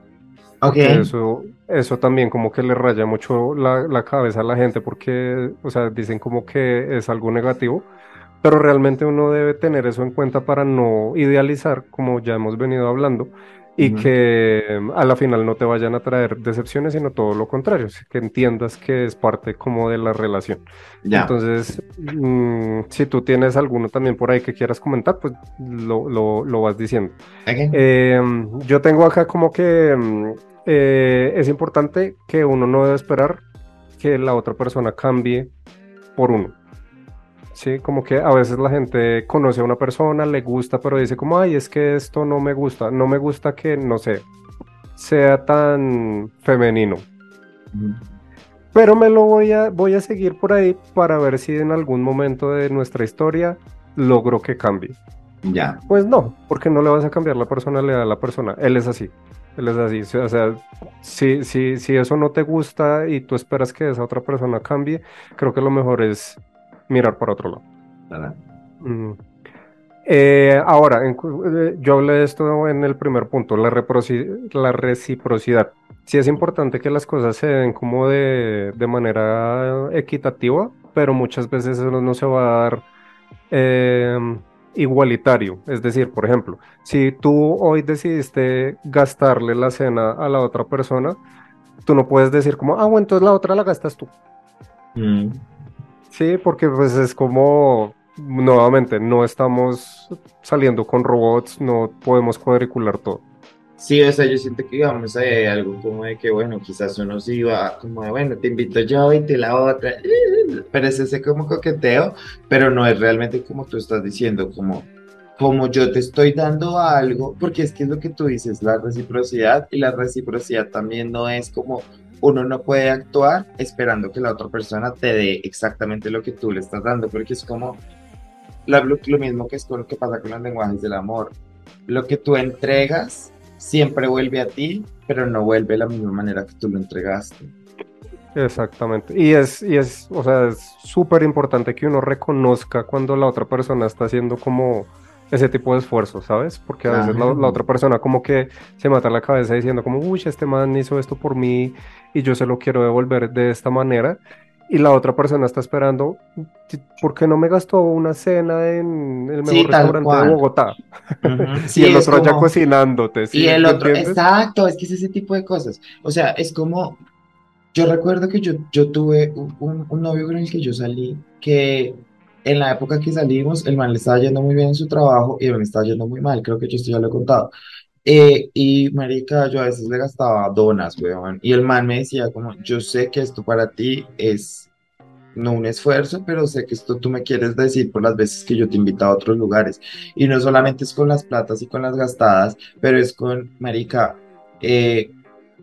Ok. Que Eso, eso también como que le raya mucho la, la cabeza a la gente porque, o sea, dicen como que es algo negativo, pero realmente uno debe tener eso en cuenta para no idealizar, como ya hemos venido hablando, y que em, a la final no te vayan a traer decepciones, sino todo lo contrario, que entiendas que es parte como de la relación. Ya. Entonces, mm, si tú tienes alguno también por ahí que quieras comentar, pues lo, lo, lo vas diciendo. Ok. Eh, yo tengo acá como que mm, eh, es importante que uno no debe esperar que la otra persona cambie por uno. Sí, como que a veces la gente conoce a una persona, le gusta, pero dice como, ay, es que esto no me gusta, no me gusta que, no sé, sea tan femenino. Pero me lo voy a, voy a seguir por ahí para ver si en algún momento de nuestra historia logro que cambie. Ya. Pues no, porque no le vas a cambiar la personalidad a la persona. Él es así. Él es así. O sea, si, si, si eso no te gusta y tú esperas que esa otra persona cambie, creo que lo mejor es mirar para otro lado. Mm. Eh, ahora, en eh, yo hablé de esto en el primer punto, la, la reciprocidad. Sí es importante que las cosas se den como de, de manera equitativa, pero muchas veces eso no se va a dar eh, igualitario. Es decir, por ejemplo, si tú hoy decidiste gastarle la cena a la otra persona, tú no puedes decir como, ah, bueno, entonces la otra la gastas tú. Mm. Sí, porque pues es como, nuevamente, no estamos saliendo con robots, no podemos cuadricular todo. Sí, o sea, yo siento que digamos ahí hay algo como de que, bueno, quizás uno sí va como de, bueno, te invito yo y te la otra, pero es ese como coqueteo, pero no es realmente como tú estás diciendo, como, como yo te estoy dando algo, porque es que es lo que tú dices, la reciprocidad, y la reciprocidad también no es como, uno no puede actuar esperando que la otra persona te dé exactamente lo que tú le estás dando, porque es como lo, mismo que es con lo que pasa con los lenguajes del amor. Lo que tú entregas siempre vuelve a ti, pero no vuelve de la misma manera que tú lo entregaste. Exactamente. Y es, y es, o sea, es súper importante que uno reconozca cuando la otra persona está haciendo como ese tipo de esfuerzo, ¿sabes? Porque a veces la, otra persona como que se mata la cabeza diciendo como, uy, este man hizo esto por mí y yo se lo quiero devolver de esta manera. Y la otra persona está esperando, ¿por qué no me gastó una cena en el mejor Sí, restaurante de Bogotá? Sí, y el otro ya como- cocinándote, ¿sí? Y el ¿Me otro, entiendes? exacto, es que es ese tipo de cosas. O sea, es como, yo recuerdo que yo, yo tuve un- un novio con el que yo salí, que en la época que salimos, el man le estaba yendo muy bien en su trabajo y a mí me estaba yendo muy mal, creo que yo esto ya lo he contado. Eh, y marica, yo a veces le gastaba donas, weón, y el man me decía como, yo sé que esto para ti es no un esfuerzo, pero sé que esto tú me quieres decir por las veces que yo te invito a otros lugares. Y no solamente es con las platas y con las gastadas, pero es con, marica, eh,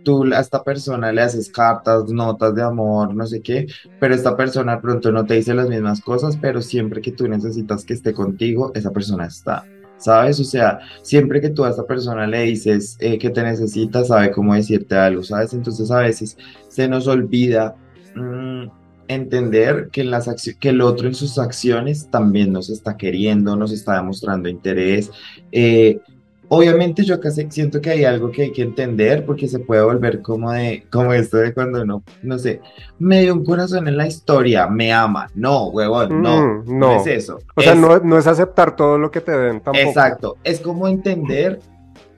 tú a esta persona le haces cartas, notas de amor, no sé qué, pero esta persona pronto no te dice las mismas cosas, pero siempre que tú necesitas que esté contigo, esa persona está. ¿Sabes? O sea, siempre que tú a esta persona le dices eh, que te necesita, sabe cómo decirte algo, ¿sabes? Entonces a veces se nos olvida mm, entender que, las que el otro en sus acciones también nos está queriendo, nos está demostrando interés. Eh, obviamente yo casi siento que hay algo que hay que entender porque se puede volver como de, como esto de cuando uno, no sé, me dio un corazón en la historia, me ama. No, huevón, no, Mm, no, no. es eso. O sea, no, no es aceptar todo lo que te den tampoco. Exacto, es como entender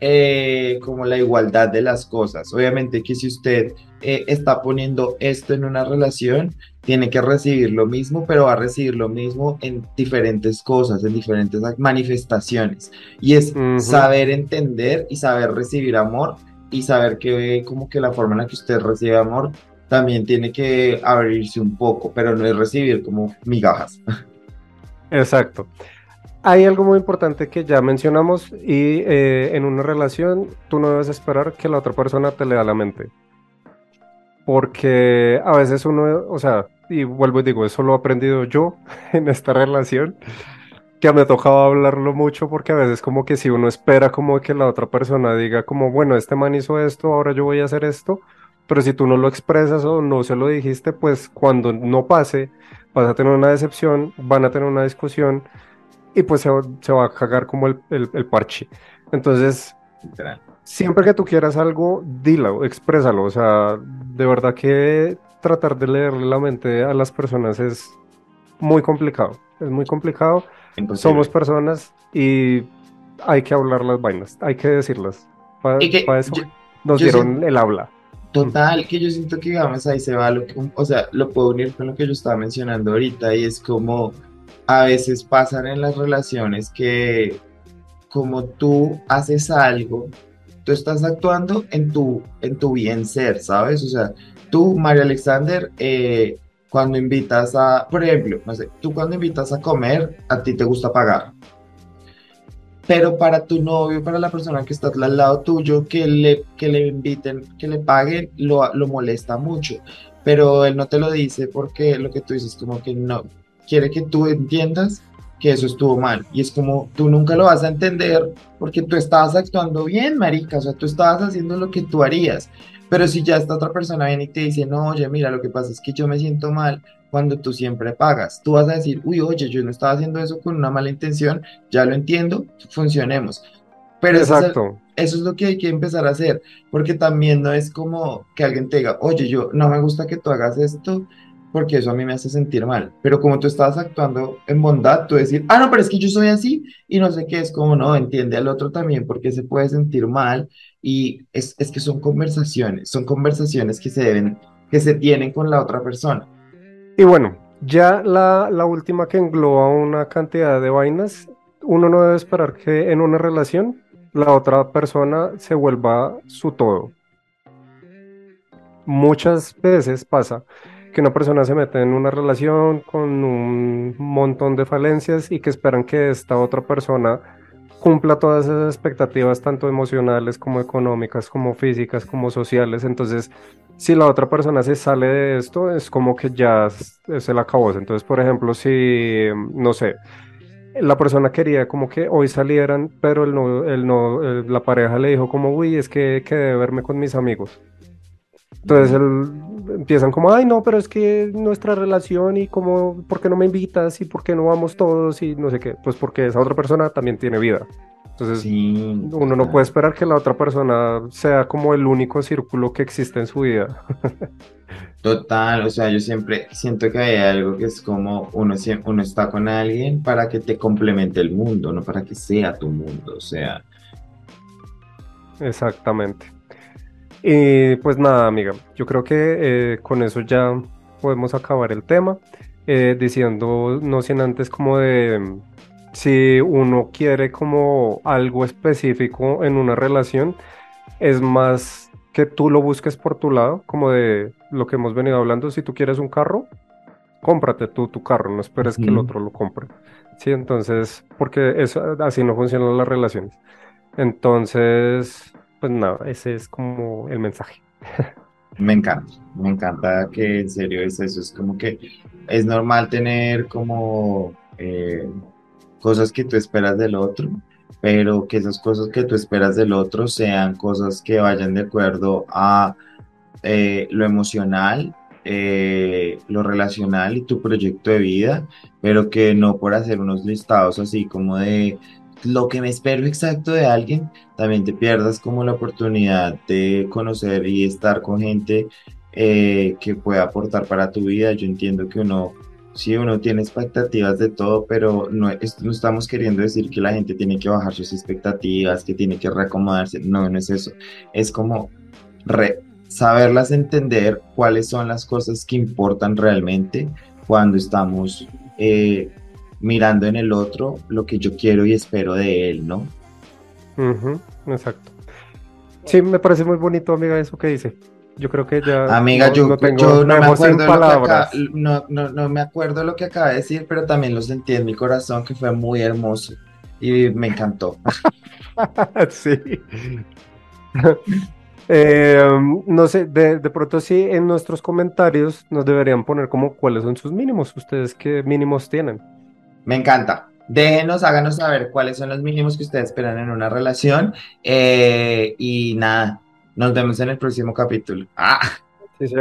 eh, como la igualdad de las cosas. Obviamente que si usted eh, está poniendo esto en una relación, tiene que recibir lo mismo, pero va a recibir lo mismo en diferentes cosas, en diferentes ac- manifestaciones. Y es saber entender y saber recibir amor y saber que como que la forma en la que usted recibe amor también tiene que abrirse un poco, pero no es recibir como migajas. Exacto. Hay algo muy importante que ya mencionamos y eh, en una relación tú no debes esperar que la otra persona te lea la mente. Porque a veces uno, o sea, y vuelvo y digo, eso lo he aprendido yo en esta relación, que me ha tocado hablarlo mucho porque a veces como que si uno espera como que la otra persona diga como, bueno, este man hizo esto, ahora yo voy a hacer esto, pero si tú no lo expresas o no se lo dijiste, pues cuando no pase, vas a tener una decepción, van a tener una discusión y pues se, va- se va a cagar como el, el- el parche. Entonces, Literal. siempre que tú quieras algo, dilo, exprésalo. O sea, de verdad que tratar de leerle la mente a las personas es muy complicado. Es muy complicado. Imposible. Somos personas y hay que hablar las vainas, hay que decirlas. Para que eso yo- nos yo dieron el habla. Total, que yo siento que digamos ahí se va lo que, o sea, lo puedo unir con lo que yo estaba mencionando ahorita y es como a veces pasan en las relaciones que como tú haces algo, tú estás actuando en tu, en tu bien ser, ¿sabes? O sea, tú, María Alexander, eh, cuando invitas a, por ejemplo, no sé, tú cuando invitas a comer, a ti te gusta pagar. Pero para tu novio, para la persona que está al lado tuyo, que le, que le inviten, que le paguen, lo, lo molesta mucho. Pero él no te lo dice porque lo que tú dices como que no, quiere que tú entiendas que eso estuvo mal. Y es como, tú nunca lo vas a entender porque tú estabas actuando bien, marica, o sea, tú estabas haciendo lo que tú harías. Pero si ya esta otra persona viene y te dice, no, oye, mira, lo que pasa es que yo me siento mal cuando tú siempre pagas. Tú vas a decir, uy, oye, yo no estaba haciendo eso con una mala intención, ya lo entiendo, funcionemos. Pero es eso es lo que hay que empezar a hacer, porque también no es como que alguien te diga, oye, yo no me gusta que tú hagas esto, porque eso a mí me hace sentir mal. Pero como tú estás actuando en bondad, tú decir, ah, no, pero es que yo soy así y no sé qué, es como, no, entiende al otro también, porque se puede sentir mal y es, es que son conversaciones, son conversaciones que se deben, que se tienen con la otra persona. Y bueno, ya la, la última que engloba una cantidad de vainas, uno no debe esperar que en una relación la otra persona se vuelva su todo. Muchas veces pasa que una persona se mete en una relación con un montón de falencias y que esperan que esta otra persona cumpla todas esas expectativas, tanto emocionales como económicas, como físicas, como sociales. Entonces, si la otra persona se sale de esto, es como que ya es el acabose. Entonces, por ejemplo, si, no sé, la persona quería como que hoy salieran, pero el no, el no, la pareja le dijo como, uy, es que quedé verme con mis amigos. Entonces él- empiezan como, ay, no, pero es que nuestra relación y como, ¿por qué no me invitas? ¿Y por qué no vamos todos? Y no sé qué. Pues porque esa otra persona también tiene vida. Entonces Sí, uno no puede esperar que la otra persona sea como el único círculo que existe en su vida. Total, o sea, yo siempre siento que hay algo que es como uno, uno está con alguien para que te complemente el mundo, no para que sea tu mundo, o sea, Exactamente. Y pues nada, amiga, yo creo que eh, con eso ya podemos acabar el tema, eh, diciendo, no sin antes como de si uno quiere como algo específico en una relación, es más que tú lo busques por tu lado, como de lo que hemos venido hablando, si tú quieres un carro, cómprate tú tu carro, no esperes que el otro lo compre. Sí, entonces, porque eso, así no funcionan las relaciones. Entonces, pues nada, ese es como el mensaje. me encanta, me encanta que en serio es eso, es como que es normal tener como eh, cosas que tú esperas del otro, pero que esas cosas que tú esperas del otro sean cosas que vayan de acuerdo a eh, lo emocional, eh, lo relacional y tu proyecto de vida, pero que no por hacer unos listados así como de lo que me espero exacto de alguien, también te pierdas como la oportunidad de conocer y estar con gente eh, que pueda aportar para tu vida. Yo entiendo que uno, sí, uno tiene expectativas de todo, pero no, no estamos queriendo decir que la gente tiene que bajar sus expectativas, que tiene que reacomodarse. No, no es eso. Es como saberlas entender cuáles son las cosas que importan realmente cuando estamos eh, mirando en el otro lo que yo quiero y espero de él, ¿no? Ujú, exacto. Sí, me parece muy bonito, amiga, eso que dice. Yo creo que ya Amiga, no, yo no tengo, yo no me acuerdo lo que acá- palabras. no, no, no me acuerdo lo que acaba de decir, pero también lo sentí en mi corazón que fue muy hermoso y me encantó. Sí. Eh, no sé, de, de pronto sí, en nuestros comentarios nos deberían poner como cuáles son sus mínimos, ustedes qué mínimos tienen. Me encanta. Déjenos, háganos saber cuáles son los mínimos que ustedes esperan en una relación. eh, y nada, nos vemos en el próximo capítulo. Ah, Sí.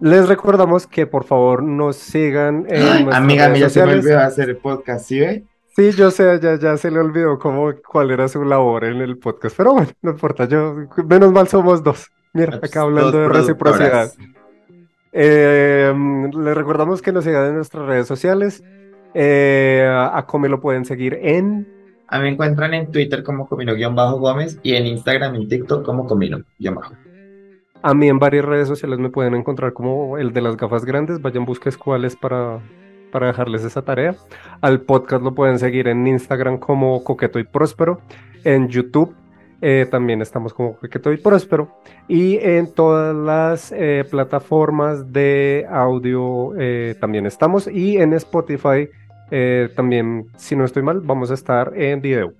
Les recordamos que por favor nos sigan en amiga mía, se me olvidó hacer el podcast, ¿sí ve? Sí, yo sé, ya, ya se le olvidó cómo, cuál era su labor en el podcast, pero bueno, no importa, yo, menos mal somos dos. Mira, acá hablando de reciprocidad. Eh, les recordamos que nos sigan en nuestras redes sociales. Eh, a Come lo pueden seguir en A mí me encuentran en Twitter como Comino-Gómez y en Instagram y TikTok como Comino-Bajo. A mí en varias redes sociales me pueden encontrar como el de las gafas grandes. Vayan, busques cuáles para, para dejarles esa tarea. Al podcast lo pueden seguir en Instagram como Coqueto y Próspero. En YouTube eh, también estamos como Coqueto y Próspero. Y en todas las eh, plataformas de audio eh, también estamos. Y en Spotify eh, también, si no estoy mal, vamos a estar en video.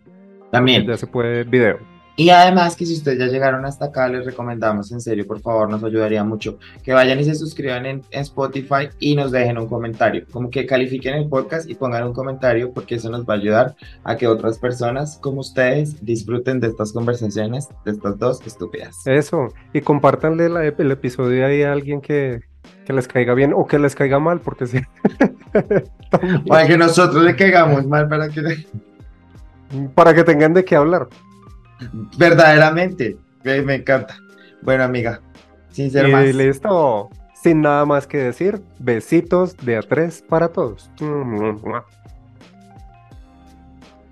También. Ya se puede video. Y además que si ustedes ya llegaron hasta acá, les recomendamos en serio, por favor, nos ayudaría mucho que vayan y se suscriban en, en Spotify y nos dejen un comentario, como que califiquen el podcast y pongan un comentario porque eso nos va a ayudar a que otras personas como ustedes disfruten de estas conversaciones, de estas dos estúpidas. Eso, y compártanle la- el episodio ahí a alguien que, que les caiga bien o que les caiga mal, porque sí. Para que nosotros le caigamos mal, para que Para que tengan de qué hablar. verdaderamente, me, me encanta. Bueno, amiga, sin ser más. Y listo. Sin nada más que decir, besitos de a tres para todos.